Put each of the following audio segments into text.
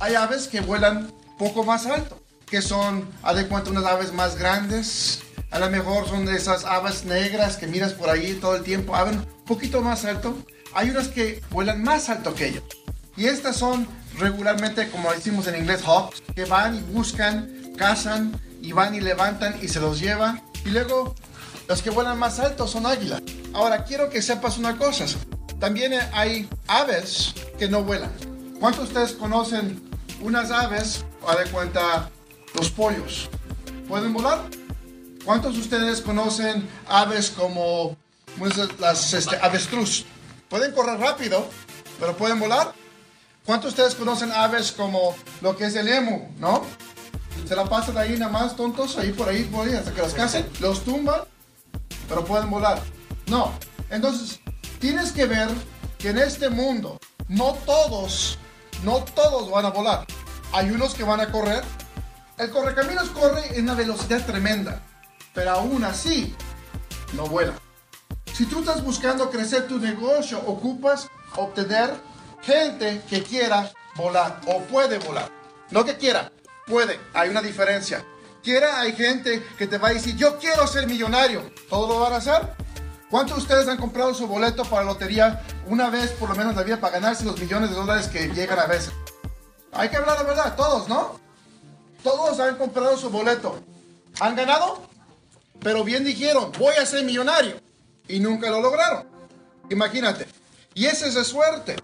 Hay aves que vuelan poco más alto, que son, haz de cuenta, unas aves más grandes. A lo mejor son esas aves negras que miras por ahí todo el tiempo, aves un poquito más alto. Hay unas que vuelan más alto que ellos. Y estas son regularmente, como decimos en inglés, hawks, que van y buscan, cazan y van y levantan y se los llevan. Y luego los que vuelan más alto son águilas. Ahora, quiero que sepas una cosa. También hay aves que no vuelan. ¿Cuántos de ustedes conocen unas aves, a de cuenta, los pollos? ¿Pueden volar? ¿Cuántos de ustedes conocen aves como las este, avestruz? Pueden correr rápido, pero pueden volar. ¿Cuántos de ustedes conocen aves como lo que es el emu, no? Se la pasan ahí nada más tontos, ahí por ahí, por ahí, hasta que los casen, los tumban, pero pueden volar. No. Entonces, tienes que ver que en este mundo, no todos, no todos van a volar. Hay unos que van a correr. El correcaminos corre en una velocidad tremenda, pero aún así, no vuela. Si tú estás buscando crecer tu negocio, ocupas obtener gente que quiera volar o puede volar. No que quiera, puede. Hay una diferencia. Quiera, hay gente que te va a decir, yo quiero ser millonario. ¿Todo lo van a hacer? ¿Cuántos de ustedes han comprado su boleto para lotería una vez por lo menos en la vida para ganarse los millones de dólares que llegan a veces? Hay que hablar la verdad, todos, ¿no? Todos han comprado su boleto. ¿Han ganado? Pero bien dijeron, voy a ser millonario. Y nunca lo lograron. Imagínate. Y ese es de suerte.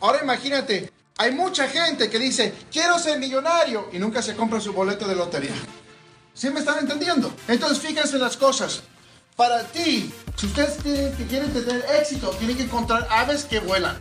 Ahora imagínate, hay mucha gente que dice, quiero ser millonario y nunca se compra su boleto de lotería. ¿Sí me están entendiendo? Entonces fíjense en las cosas. Para ti, si ustedes quieren, quieren tener éxito, tienen que encontrar aves que vuelan.